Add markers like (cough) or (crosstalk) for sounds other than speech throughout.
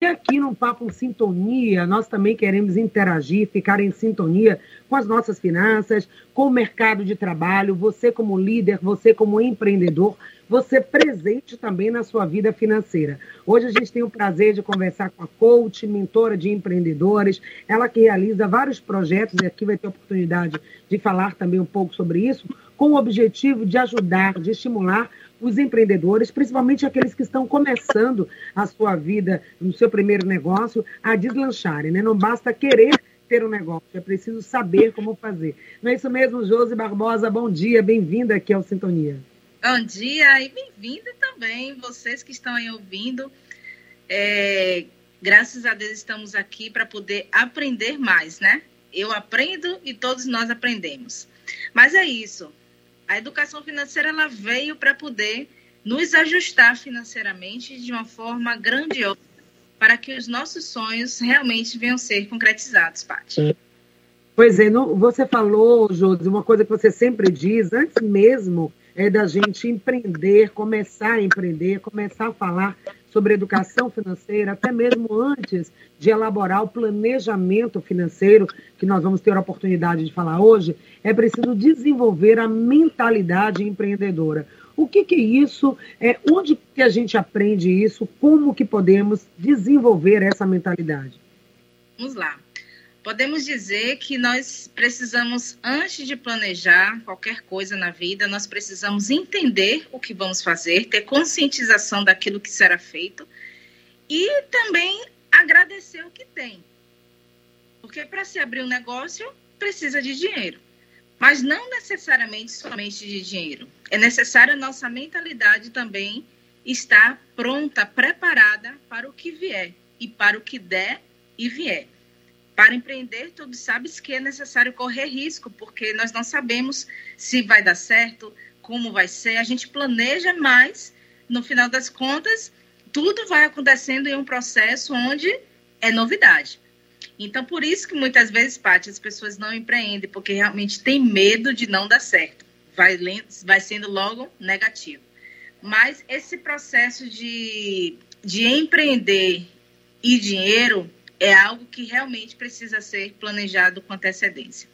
E aqui no Papo Sintonia, nós também queremos interagir, ficar em sintonia com as nossas finanças, com o mercado de trabalho, você como líder, você como empreendedor, você presente também na sua vida financeira. Hoje a gente tem o prazer de conversar com a coach, mentora de empreendedores, ela que realiza vários projetos, e aqui vai ter oportunidade de falar também um pouco sobre isso, com o objetivo de ajudar, de estimular os empreendedores, principalmente aqueles que estão começando a sua vida no seu primeiro negócio, a deslancharem. Né? Não basta querer ter um negócio, é preciso saber como fazer. Não é isso mesmo, Josi Barbosa? Bom dia, bem-vinda aqui ao Sintonia. Bom dia e bem-vinda também, vocês que estão aí ouvindo. É, graças a Deus estamos aqui para poder aprender mais, né? Eu aprendo e todos nós aprendemos. Mas é isso a educação financeira ela veio para poder nos ajustar financeiramente de uma forma grandiosa para que os nossos sonhos realmente venham ser concretizados, Paty. Pois é, não, você falou, Josi, uma coisa que você sempre diz, antes mesmo é da gente empreender, começar a empreender, começar a falar sobre educação financeira, até mesmo antes de elaborar o planejamento financeiro, que nós vamos ter a oportunidade de falar hoje, é preciso desenvolver a mentalidade empreendedora. O que, que é isso? É, onde que a gente aprende isso? Como que podemos desenvolver essa mentalidade? Vamos lá. Podemos dizer que nós precisamos, antes de planejar qualquer coisa na vida, nós precisamos entender o que vamos fazer, ter conscientização daquilo que será feito e também agradecer o que tem. Porque para se abrir um negócio, precisa de dinheiro. Mas não necessariamente somente de dinheiro. É necessária a nossa mentalidade também estar pronta, preparada para o que vier e para o que der e vier. Para empreender, tu sabes que é necessário correr risco, porque nós não sabemos se vai dar certo, como vai ser. A gente planeja, mas no final das contas, tudo vai acontecendo em um processo onde é novidade. Então, por isso que muitas vezes, Paty, as pessoas não empreendem, porque realmente tem medo de não dar certo. Vai, vai sendo logo negativo. Mas esse processo de, de empreender e dinheiro é algo que realmente precisa ser planejado com antecedência.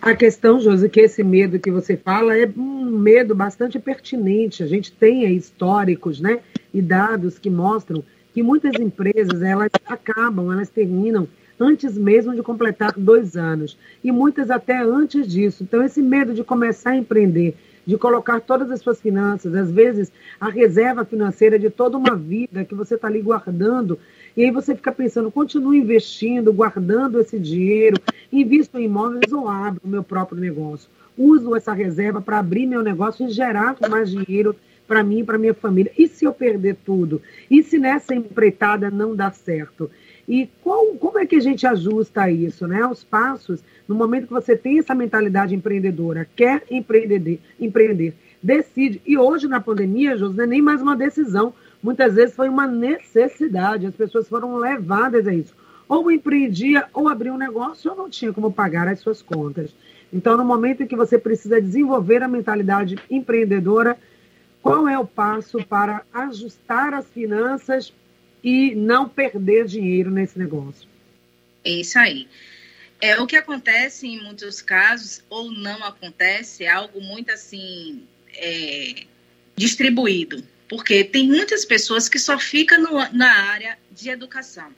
A questão, Josi, que esse medo que você fala é um medo bastante pertinente. A gente tem históricos, né, e dados que mostram que muitas empresas elas acabam, elas terminam antes mesmo de completar dois anos e muitas até antes disso. Então esse medo de começar a empreender, de colocar todas as suas finanças, às vezes a reserva financeira de toda uma vida que você está ali guardando e aí você fica pensando, continuo investindo, guardando esse dinheiro, invisto em imóveis ou abro o meu próprio negócio. Uso essa reserva para abrir meu negócio e gerar mais dinheiro para mim e para minha família. E se eu perder tudo? E se nessa empreitada não dá certo? E qual, como é que a gente ajusta isso, né? Os passos, no momento que você tem essa mentalidade empreendedora, quer empreender, empreender decide. E hoje, na pandemia, José, nem mais uma decisão muitas vezes foi uma necessidade, as pessoas foram levadas a isso. Ou empreendia, ou abria um negócio, ou não tinha como pagar as suas contas. Então, no momento em que você precisa desenvolver a mentalidade empreendedora, qual é o passo para ajustar as finanças e não perder dinheiro nesse negócio? É isso aí. É o que acontece em muitos casos, ou não acontece, é algo muito assim é, distribuído. Porque tem muitas pessoas que só ficam na área de educação,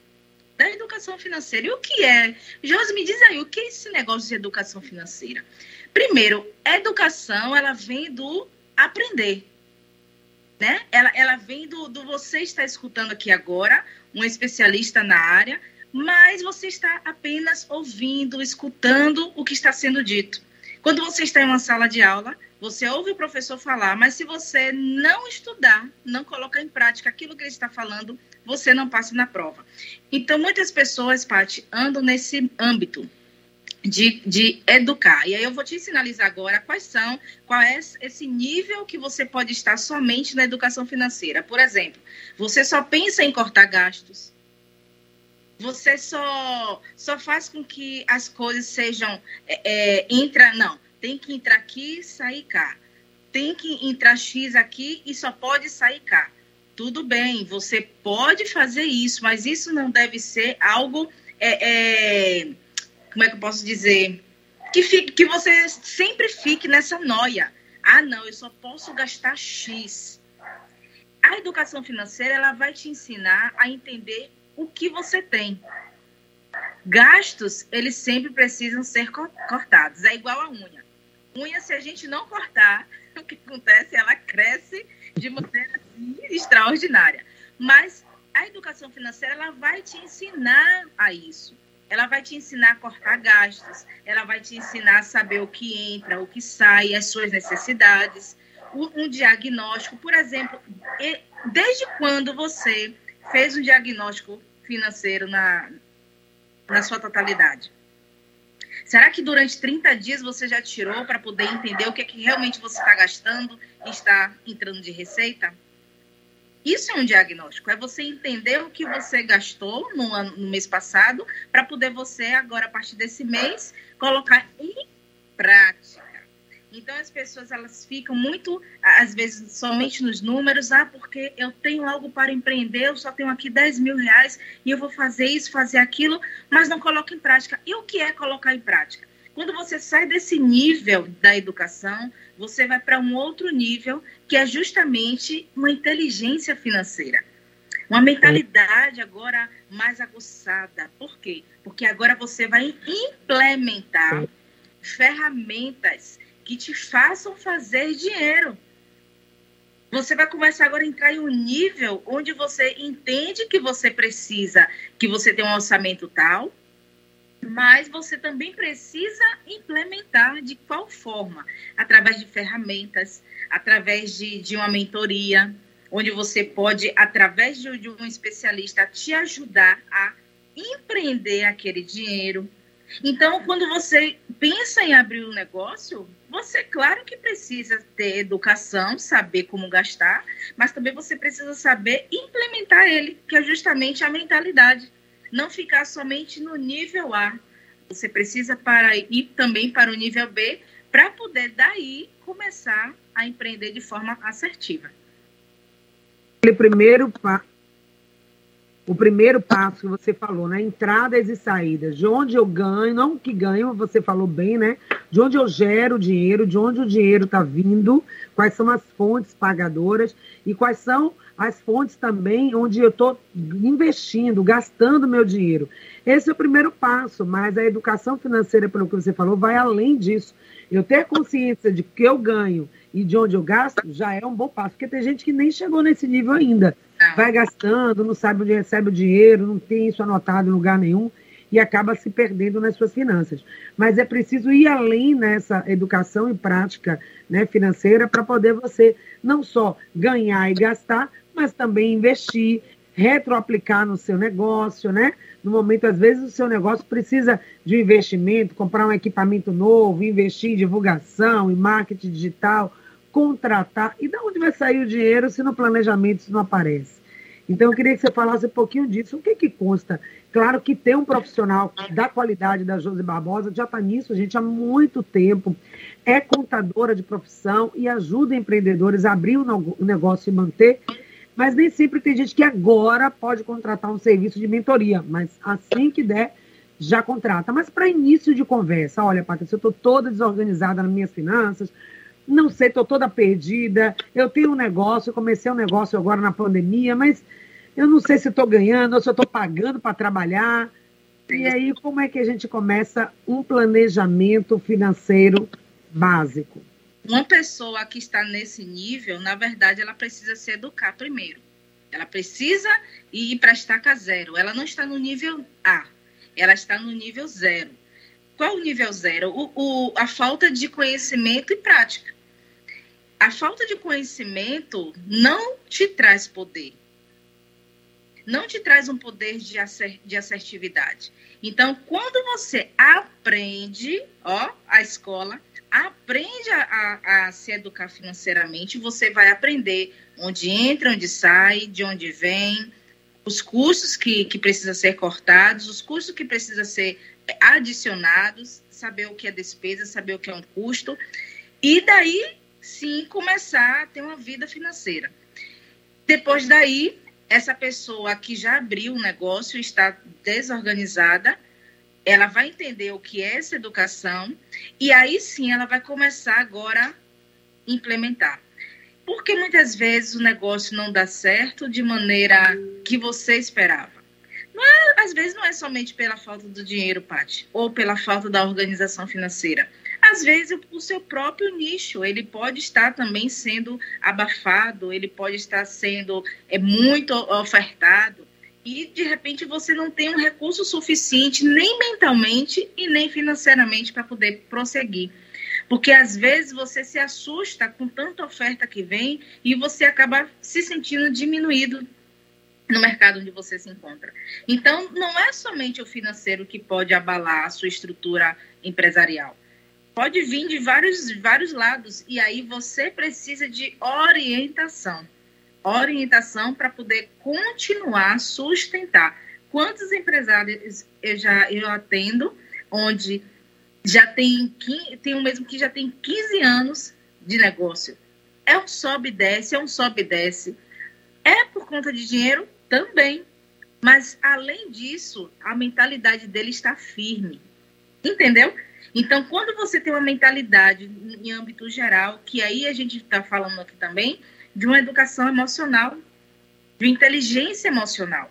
da educação financeira. E o que é? Josi, me diz aí, o que é esse negócio de educação financeira? Primeiro, educação, ela vem do aprender. Né? Ela, ela vem do, do você estar escutando aqui agora, um especialista na área, mas você está apenas ouvindo, escutando o que está sendo dito. Quando você está em uma sala de aula, você ouve o professor falar, mas se você não estudar, não colocar em prática aquilo que ele está falando, você não passa na prova. Então, muitas pessoas, Paty, andam nesse âmbito de, de educar. E aí eu vou te sinalizar agora quais são, qual é esse nível que você pode estar somente na educação financeira. Por exemplo, você só pensa em cortar gastos, você só, só faz com que as coisas sejam é, é, entra não tem que entrar aqui sair cá. Tem que entrar X aqui e só pode sair cá. tudo bem, você pode fazer isso, mas isso não deve ser algo, é, é, como é que eu posso dizer, que, fique, que você sempre fique nessa noia. Ah, não, eu só posso gastar X. A educação financeira, ela vai te ensinar a entender o que você tem. Gastos, eles sempre precisam ser cortados. É igual a unha. Unha, se a gente não cortar, (laughs) o que acontece? Ela cresce de maneira assim, extraordinária. Mas a educação financeira, ela vai te ensinar a isso ela vai te ensinar a cortar gastos, ela vai te ensinar a saber o que entra, o que sai, as suas necessidades, um diagnóstico, por exemplo, desde quando você fez um diagnóstico financeiro na, na sua totalidade? Será que durante 30 dias você já tirou para poder entender o que é que realmente você está gastando e está entrando de receita? Isso é um diagnóstico, é você entender o que você gastou no, ano, no mês passado, para poder você, agora, a partir desse mês, colocar em prática. Então, as pessoas elas ficam muito, às vezes, somente nos números, ah, porque eu tenho algo para empreender, eu só tenho aqui 10 mil reais e eu vou fazer isso, fazer aquilo, mas não coloca em prática. E o que é colocar em prática? Quando você sai desse nível da educação, você vai para um outro nível, que é justamente uma inteligência financeira. Uma mentalidade agora mais aguçada. Por quê? Porque agora você vai implementar ferramentas que te façam fazer dinheiro. Você vai começar agora a entrar em um nível onde você entende que você precisa, que você tem um orçamento tal, mas você também precisa implementar de qual forma? Através de ferramentas, através de, de uma mentoria, onde você pode, através de, de um especialista, te ajudar a empreender aquele dinheiro. Então, quando você pensa em abrir um negócio, você, claro que precisa ter educação, saber como gastar, mas também você precisa saber implementar ele, que é justamente a mentalidade não ficar somente no nível A. Você precisa para ir também para o nível B para poder daí começar a empreender de forma assertiva. O primeiro, o primeiro passo que você falou, né? Entradas e saídas. De onde eu ganho, não que ganho, você falou bem, né? De onde eu gero dinheiro, de onde o dinheiro está vindo, quais são as fontes pagadoras e quais são as fontes também onde eu estou investindo, gastando meu dinheiro. Esse é o primeiro passo, mas a educação financeira, pelo que você falou, vai além disso. Eu ter consciência de que eu ganho e de onde eu gasto já é um bom passo, porque tem gente que nem chegou nesse nível ainda. Vai gastando, não sabe onde recebe o dinheiro, não tem isso anotado em lugar nenhum e acaba se perdendo nas suas finanças. Mas é preciso ir além nessa educação e prática né, financeira para poder você não só ganhar e gastar, mas também investir, retroaplicar no seu negócio, né? No momento, às vezes, o seu negócio precisa de um investimento, comprar um equipamento novo, investir em divulgação, em marketing digital, contratar. E de onde vai sair o dinheiro se no planejamento isso não aparece? Então, eu queria que você falasse um pouquinho disso. O que, que consta? Claro que ter um profissional da qualidade da Josi Barbosa já está nisso, gente, há muito tempo. É contadora de profissão e ajuda empreendedores a abrir o negócio e manter mas nem sempre tem gente que agora pode contratar um serviço de mentoria, mas assim que der, já contrata. Mas para início de conversa, olha, Patrícia, eu estou toda desorganizada nas minhas finanças, não sei, estou toda perdida, eu tenho um negócio, eu comecei um negócio agora na pandemia, mas eu não sei se estou ganhando ou se estou pagando para trabalhar. E aí, como é que a gente começa um planejamento financeiro básico? Uma pessoa que está nesse nível, na verdade, ela precisa se educar primeiro. Ela precisa ir para estaca zero. Ela não está no nível A, ela está no nível zero. Qual o nível zero? O, o, a falta de conhecimento e prática. A falta de conhecimento não te traz poder. Não te traz um poder de, de assertividade. Então, quando você aprende, ó, a escola aprende a, a, a, se educar financeiramente, você vai aprender onde entra, onde sai, de onde vem, os custos que, que precisam ser cortados, os custos que precisam ser adicionados, saber o que é despesa, saber o que é um custo, e daí sim começar a ter uma vida financeira. Depois daí, essa pessoa que já abriu um negócio está desorganizada, ela vai entender o que é essa educação e aí sim ela vai começar agora a implementar. Porque muitas vezes o negócio não dá certo de maneira que você esperava. Não é, às vezes não é somente pela falta do dinheiro, Paty, ou pela falta da organização financeira. Às vezes o seu próprio nicho, ele pode estar também sendo abafado, ele pode estar sendo é, muito ofertado e de repente você não tem um recurso suficiente nem mentalmente e nem financeiramente para poder prosseguir. Porque às vezes você se assusta com tanta oferta que vem e você acaba se sentindo diminuído no mercado onde você se encontra. Então, não é somente o financeiro que pode abalar a sua estrutura empresarial. Pode vir de vários, vários lados e aí você precisa de orientação. Orientação para poder continuar sustentar. Quantos empresários eu já eu atendo onde já tem, tem um mesmo que já tem 15 anos de negócio. É um sobe e desce, é um sobe e desce. É por conta de dinheiro? Também. Mas, além disso, a mentalidade dele está firme. Entendeu? Então, quando você tem uma mentalidade em âmbito geral, que aí a gente está falando aqui também, de uma educação emocional, de inteligência emocional.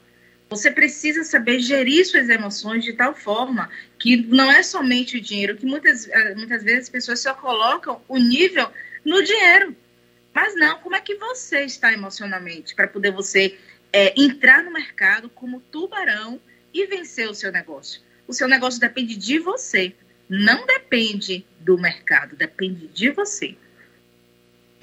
Você precisa saber gerir suas emoções de tal forma que não é somente o dinheiro, que muitas, eh, muitas vezes as pessoas só colocam o nível no dinheiro. Mas não, como é que você está emocionalmente para poder você é, entrar no mercado como tubarão e vencer o seu negócio? O seu negócio depende de você, não depende do mercado, depende de você.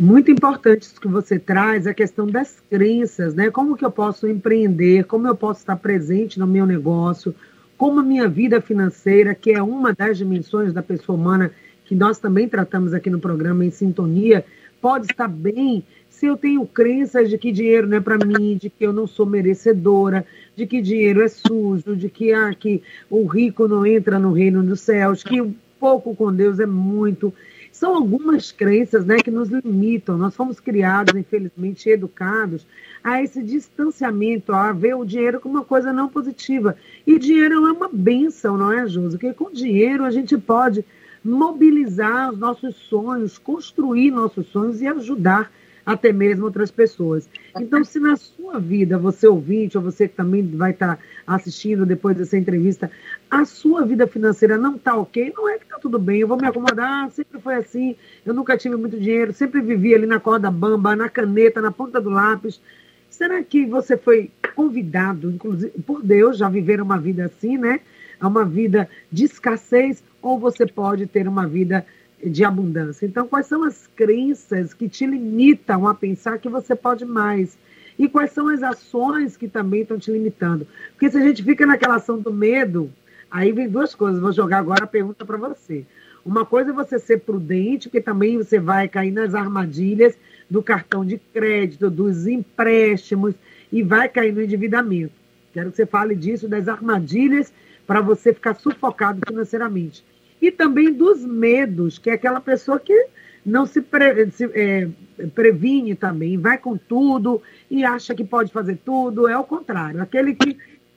Muito importante isso que você traz, a questão das crenças, né? Como que eu posso empreender, como eu posso estar presente no meu negócio, como a minha vida financeira, que é uma das dimensões da pessoa humana que nós também tratamos aqui no programa em sintonia, pode estar bem se eu tenho crenças de que dinheiro não é para mim, de que eu não sou merecedora, de que dinheiro é sujo, de que, ah, que o rico não entra no reino dos céus, que o pouco com Deus é muito. São algumas crenças né, que nos limitam. Nós fomos criados, infelizmente, educados a esse distanciamento, a ver o dinheiro como uma coisa não positiva. E dinheiro é uma benção, não é, Josi? Porque com dinheiro a gente pode mobilizar os nossos sonhos, construir nossos sonhos e ajudar até mesmo outras pessoas. Então, se na sua vida, você ouvinte, ou você que também vai estar assistindo depois dessa entrevista, a sua vida financeira não está ok, não é que está tudo bem, eu vou me acomodar, sempre foi assim, eu nunca tive muito dinheiro, sempre vivi ali na corda bamba, na caneta, na ponta do lápis. Será que você foi convidado, inclusive por Deus, já viver uma vida assim, né? A uma vida de escassez, ou você pode ter uma vida de abundância. Então, quais são as crenças que te limitam a pensar que você pode mais? E quais são as ações que também estão te limitando? Porque se a gente fica naquela ação do medo, aí vem duas coisas. Vou jogar agora a pergunta para você. Uma coisa é você ser prudente, porque também você vai cair nas armadilhas do cartão de crédito, dos empréstimos e vai cair no endividamento. Quero que você fale disso, das armadilhas para você ficar sufocado financeiramente e também dos medos, que é aquela pessoa que não se, pre, se é, previne também, vai com tudo e acha que pode fazer tudo. É o contrário, aquele que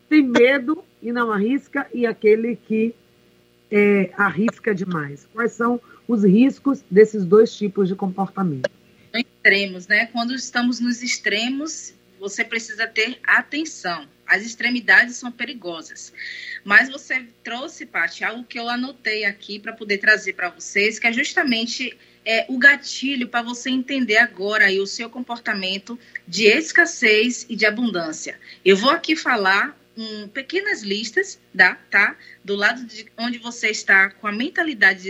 tem medo e não arrisca e aquele que é, arrisca demais. Quais são os riscos desses dois tipos de comportamento? Extremos, né? Quando estamos nos extremos, você precisa ter atenção. As extremidades são perigosas. Mas você trouxe, Paty, algo que eu anotei aqui para poder trazer para vocês, que é justamente é, o gatilho para você entender agora aí o seu comportamento de escassez e de abundância. Eu vou aqui falar um, pequenas listas, tá, tá? Do lado de onde você está com a mentalidade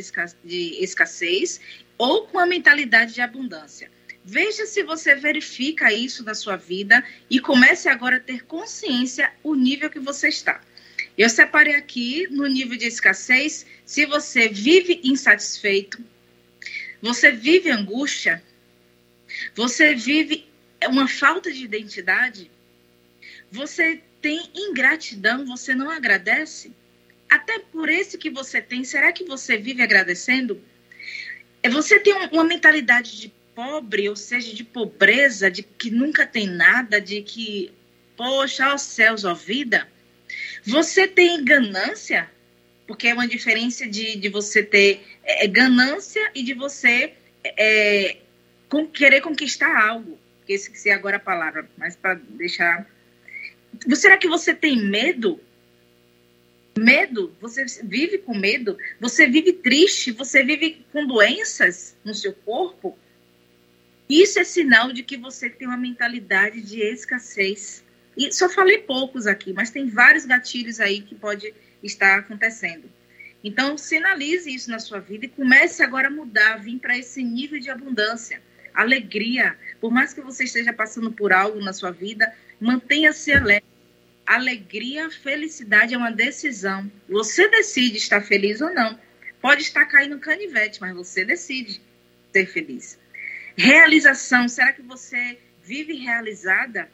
de escassez ou com a mentalidade de abundância. Veja se você verifica isso na sua vida e comece agora a ter consciência o nível que você está. Eu separei aqui no nível de escassez, se você vive insatisfeito, você vive angústia, você vive uma falta de identidade, você tem ingratidão, você não agradece, até por esse que você tem, será que você vive agradecendo? É, você tem uma mentalidade de pobre, ou seja, de pobreza, de que nunca tem nada, de que, poxa, aos céus, ó vida, você tem ganância, porque é uma diferença de, de você ter é, ganância e de você é, com, querer conquistar algo. Que esqueci agora a palavra, mas para deixar. Será que você tem medo? Medo? Você vive com medo? Você vive triste? Você vive com doenças no seu corpo? Isso é sinal de que você tem uma mentalidade de escassez. E só falei poucos aqui, mas tem vários gatilhos aí que pode estar acontecendo. Então, sinalize isso na sua vida e comece agora a mudar, vir para esse nível de abundância, alegria. Por mais que você esteja passando por algo na sua vida, mantenha-se alegre. Alegria, felicidade é uma decisão. Você decide estar feliz ou não. Pode estar caindo canivete, mas você decide ser feliz. Realização, será que você vive realizada?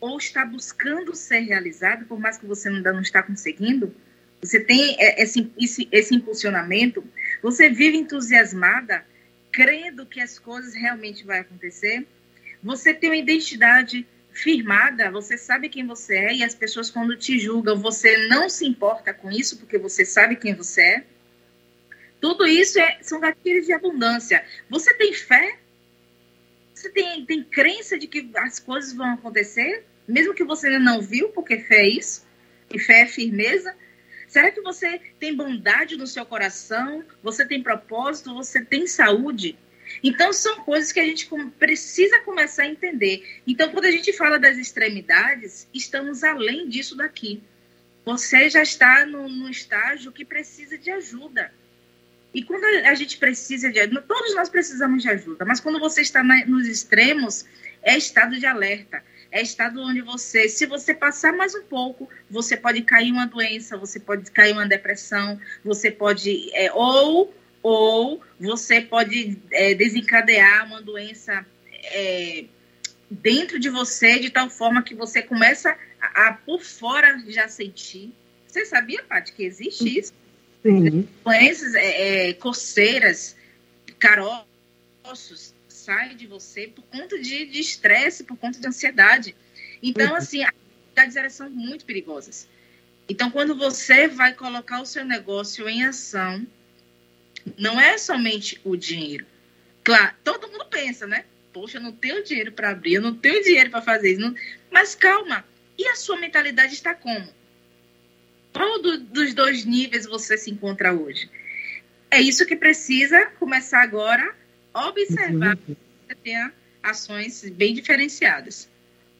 Ou está buscando ser realizada, por mais que você ainda não está conseguindo? Você tem esse, esse, esse impulsionamento? Você vive entusiasmada, crendo que as coisas realmente vão acontecer? Você tem uma identidade firmada, você sabe quem você é e as pessoas quando te julgam, você não se importa com isso porque você sabe quem você é. Tudo isso é, são gatilhos de abundância. Você tem fé você tem, tem crença de que as coisas vão acontecer, mesmo que você não viu, porque fé é isso, e fé é firmeza. Será que você tem bondade no seu coração? Você tem propósito? Você tem saúde? Então, são coisas que a gente precisa começar a entender. Então, quando a gente fala das extremidades, estamos além disso daqui. Você já está no estágio que precisa de ajuda. E quando a gente precisa de ajuda, todos nós precisamos de ajuda, mas quando você está na, nos extremos, é estado de alerta. É estado onde você, se você passar mais um pouco, você pode cair em uma doença, você pode cair em uma depressão, você pode. É, ou, ou você pode é, desencadear uma doença é, dentro de você, de tal forma que você começa a, a por fora já sentir. Você sabia, Paty, que existe isso? Sim. Doenças, é, é, coceiras, caroços saem de você por conta de estresse, por conta de ansiedade. Então, uhum. assim, as atividades são muito perigosas. Então, quando você vai colocar o seu negócio em ação, não é somente o dinheiro. Claro, todo mundo pensa, né? Poxa, eu não tenho dinheiro para abrir, eu não tenho dinheiro para fazer isso. Não... Mas calma, e a sua mentalidade está como? Qual do, dos dois níveis você se encontra hoje? É isso que precisa começar agora observar. Uhum. Você tenha ações bem diferenciadas.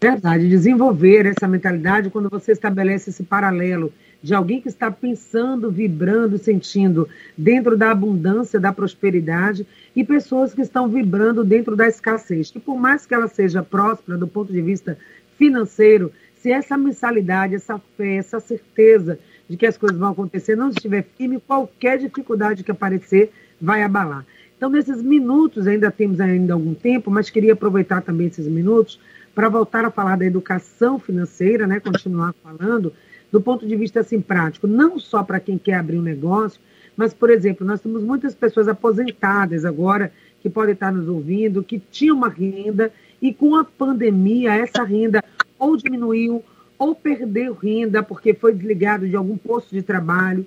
Verdade, desenvolver essa mentalidade quando você estabelece esse paralelo de alguém que está pensando, vibrando, sentindo dentro da abundância, da prosperidade, e pessoas que estão vibrando dentro da escassez. Que por mais que ela seja próspera do ponto de vista financeiro, se essa mensalidade, essa fé, essa certeza de que as coisas vão acontecer não estiver firme, qualquer dificuldade que aparecer vai abalar. Então, nesses minutos, ainda temos ainda algum tempo, mas queria aproveitar também esses minutos para voltar a falar da educação financeira, né, continuar falando, do ponto de vista assim, prático, não só para quem quer abrir um negócio, mas, por exemplo, nós temos muitas pessoas aposentadas agora que podem estar nos ouvindo, que tinham uma renda e com a pandemia essa renda ou diminuiu, ou perdeu renda porque foi desligado de algum posto de trabalho,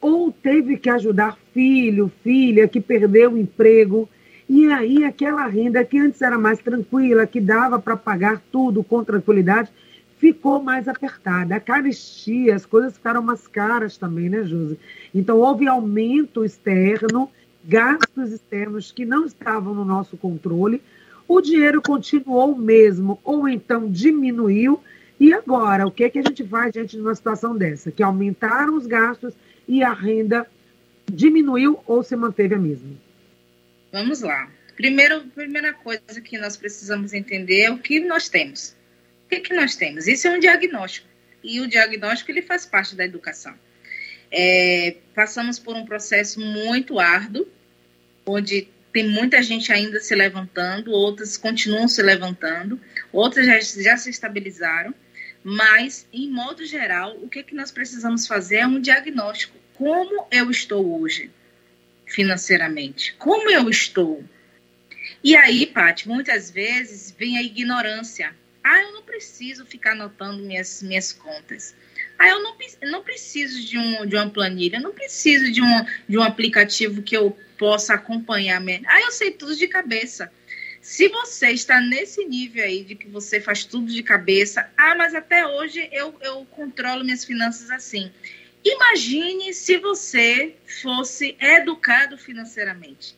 ou teve que ajudar filho, filha que perdeu o emprego. E aí aquela renda que antes era mais tranquila, que dava para pagar tudo com tranquilidade, ficou mais apertada. A carestia, as coisas ficaram mais caras também, né, Josi? Então houve aumento externo, gastos externos que não estavam no nosso controle, o dinheiro continuou o mesmo, ou então diminuiu. E agora, o que, é que a gente faz diante de uma situação dessa? Que aumentaram os gastos e a renda diminuiu ou se manteve a mesma? Vamos lá. Primeiro, primeira coisa que nós precisamos entender é o que nós temos. O que, é que nós temos? Isso é um diagnóstico. E o diagnóstico ele faz parte da educação. É, passamos por um processo muito árduo, onde tem muita gente ainda se levantando, outras continuam se levantando, outras já, já se estabilizaram, mas, em modo geral, o que, que nós precisamos fazer é um diagnóstico. Como eu estou hoje financeiramente? Como eu estou? E aí, Paty, muitas vezes vem a ignorância. Ah, eu não preciso ficar anotando minhas, minhas contas. Ah, eu não, não preciso de, um, de uma planilha, não preciso de um, de um aplicativo que eu possa acompanhar. Minha... Ah, eu sei tudo de cabeça. Se você está nesse nível aí de que você faz tudo de cabeça, ah, mas até hoje eu, eu controlo minhas finanças assim. Imagine se você fosse educado financeiramente.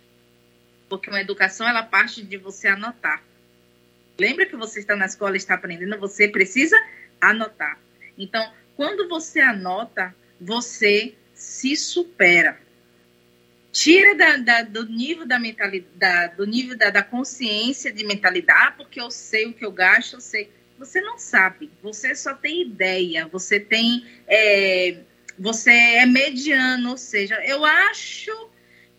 Porque uma educação, ela parte de você anotar. Lembra que você está na escola e está aprendendo, você precisa anotar. Então, quando você anota, você se supera tira da, da, do nível da mentalidade, do nível da, da, consciência de mentalidade, ah, porque eu sei o que eu gasto, eu sei. Você não sabe, você só tem ideia, você tem. É, você é mediano, ou seja, eu acho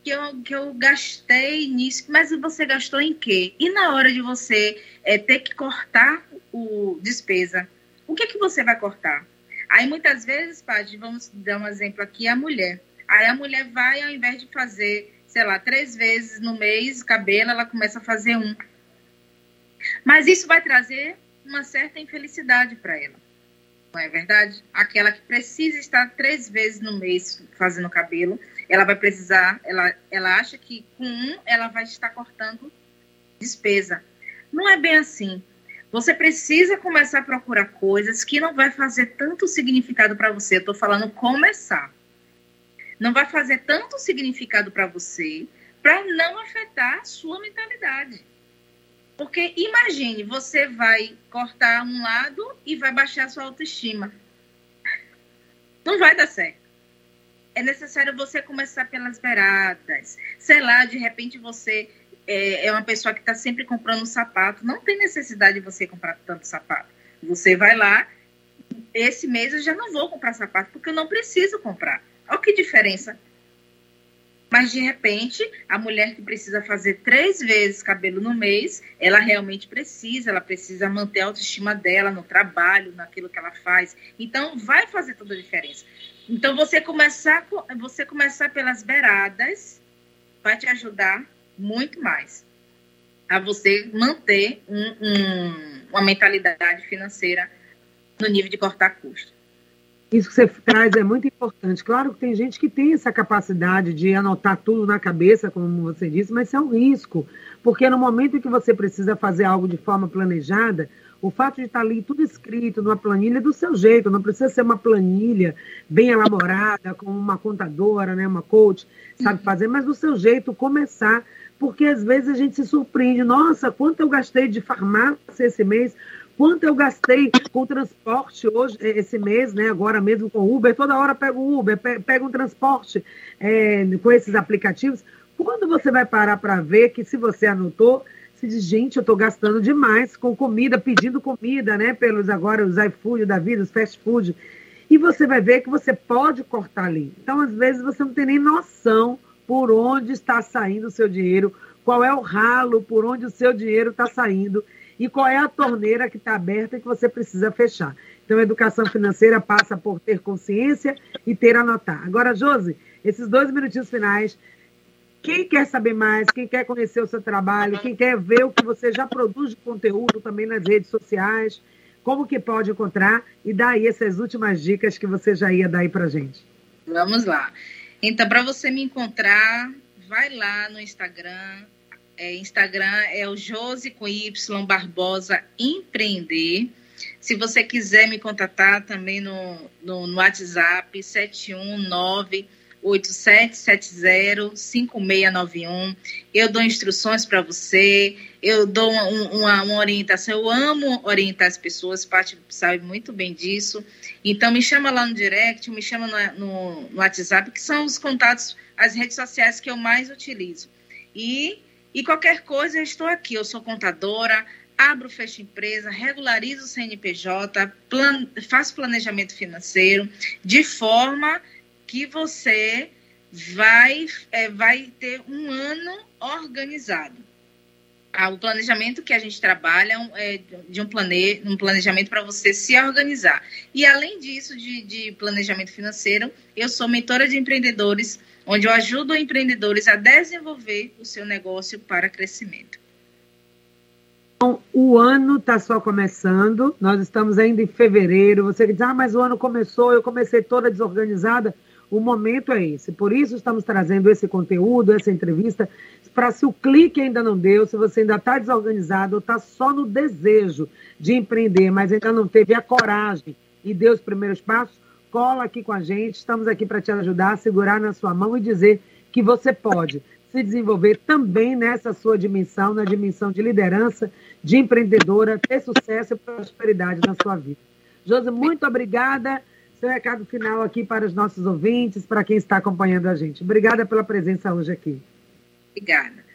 que eu, que eu gastei nisso, mas você gastou em quê? E na hora de você é, ter que cortar o despesa, o que, que você vai cortar? Aí muitas vezes, Paty, vamos dar um exemplo aqui, a mulher Aí a mulher vai, ao invés de fazer, sei lá, três vezes no mês cabelo, ela começa a fazer um. Mas isso vai trazer uma certa infelicidade para ela. Não é verdade? Aquela que precisa estar três vezes no mês fazendo cabelo, ela vai precisar, ela, ela acha que com um ela vai estar cortando despesa. Não é bem assim. Você precisa começar a procurar coisas que não vai fazer tanto significado para você. Eu estou falando começar não vai fazer tanto significado para você para não afetar a sua mentalidade. Porque imagine, você vai cortar um lado e vai baixar a sua autoestima. Não vai dar certo. É necessário você começar pelas beiradas. Sei lá, de repente você é, é uma pessoa que está sempre comprando sapato. Não tem necessidade de você comprar tanto sapato. Você vai lá, esse mês eu já não vou comprar sapato, porque eu não preciso comprar. Olha que diferença. Mas, de repente, a mulher que precisa fazer três vezes cabelo no mês, ela realmente precisa, ela precisa manter a autoestima dela no trabalho, naquilo que ela faz. Então, vai fazer toda a diferença. Então, você começar, você começar pelas beiradas vai te ajudar muito mais a você manter um, um, uma mentalidade financeira no nível de cortar custo. Isso que você traz é muito importante. Claro que tem gente que tem essa capacidade de anotar tudo na cabeça, como você disse, mas isso é um risco, porque no momento em que você precisa fazer algo de forma planejada, o fato de estar ali tudo escrito numa planilha é do seu jeito, não precisa ser uma planilha bem elaborada, com uma contadora, né, uma coach, sabe fazer, mas do seu jeito começar, porque às vezes a gente se surpreende, nossa, quanto eu gastei de farmácia esse mês, Quanto eu gastei com transporte hoje, eh, esse mês, né? Agora mesmo com Uber, toda hora pego Uber, pego um transporte é, com esses aplicativos. Quando você vai parar para ver que se você anotou, se diz, gente, eu estou gastando demais com comida, pedindo comida, né? Pelos agora os iFood da vida, os fast food. E você vai ver que você pode cortar ali. Então, às vezes, você não tem nem noção por onde está saindo o seu dinheiro, qual é o ralo por onde o seu dinheiro está saindo e qual é a torneira que está aberta e que você precisa fechar. Então, a educação financeira passa por ter consciência e ter anotar. Agora, Josi, esses dois minutinhos finais, quem quer saber mais, quem quer conhecer o seu trabalho, quem quer ver o que você já produz de conteúdo também nas redes sociais, como que pode encontrar? E daí essas últimas dicas que você já ia dar aí para gente. Vamos lá. Então, para você me encontrar, vai lá no Instagram, é, Instagram é o Josi com Y Barbosa Empreender. Se você quiser me contatar também no, no, no WhatsApp, 719 8770-5691. Eu dou instruções para você, eu dou uma, uma, orientação. Eu amo orientar as pessoas, Paty sabe muito bem disso. Então, me chama lá no direct, me chama no, no, no WhatsApp, que são os contatos, as redes sociais que eu mais utilizo. E e qualquer coisa, eu estou aqui. Eu sou contadora, abro, fecho empresa, regularizo o CNPJ, plan, faço planejamento financeiro, de forma que você vai, é, vai ter um ano organizado. Ah, o planejamento que a gente trabalha é de um, plane, um planejamento para você se organizar. E além disso, de, de planejamento financeiro, eu sou mentora de empreendedores onde eu ajudo empreendedores a desenvolver o seu negócio para crescimento. Então, o ano está só começando, nós estamos ainda em fevereiro. Você diz, ah, mas o ano começou, eu comecei toda desorganizada. O momento é esse. Por isso estamos trazendo esse conteúdo, essa entrevista, para se o clique ainda não deu, se você ainda está desorganizado ou está só no desejo de empreender, mas ainda não teve a coragem e deu os primeiros passos, cola aqui com a gente. Estamos aqui para te ajudar, segurar na sua mão e dizer que você pode se desenvolver também nessa sua dimensão, na dimensão de liderança, de empreendedora, ter sucesso e prosperidade na sua vida. Josi, muito obrigada. Seu recado final aqui para os nossos ouvintes, para quem está acompanhando a gente. Obrigada pela presença hoje aqui. Obrigada.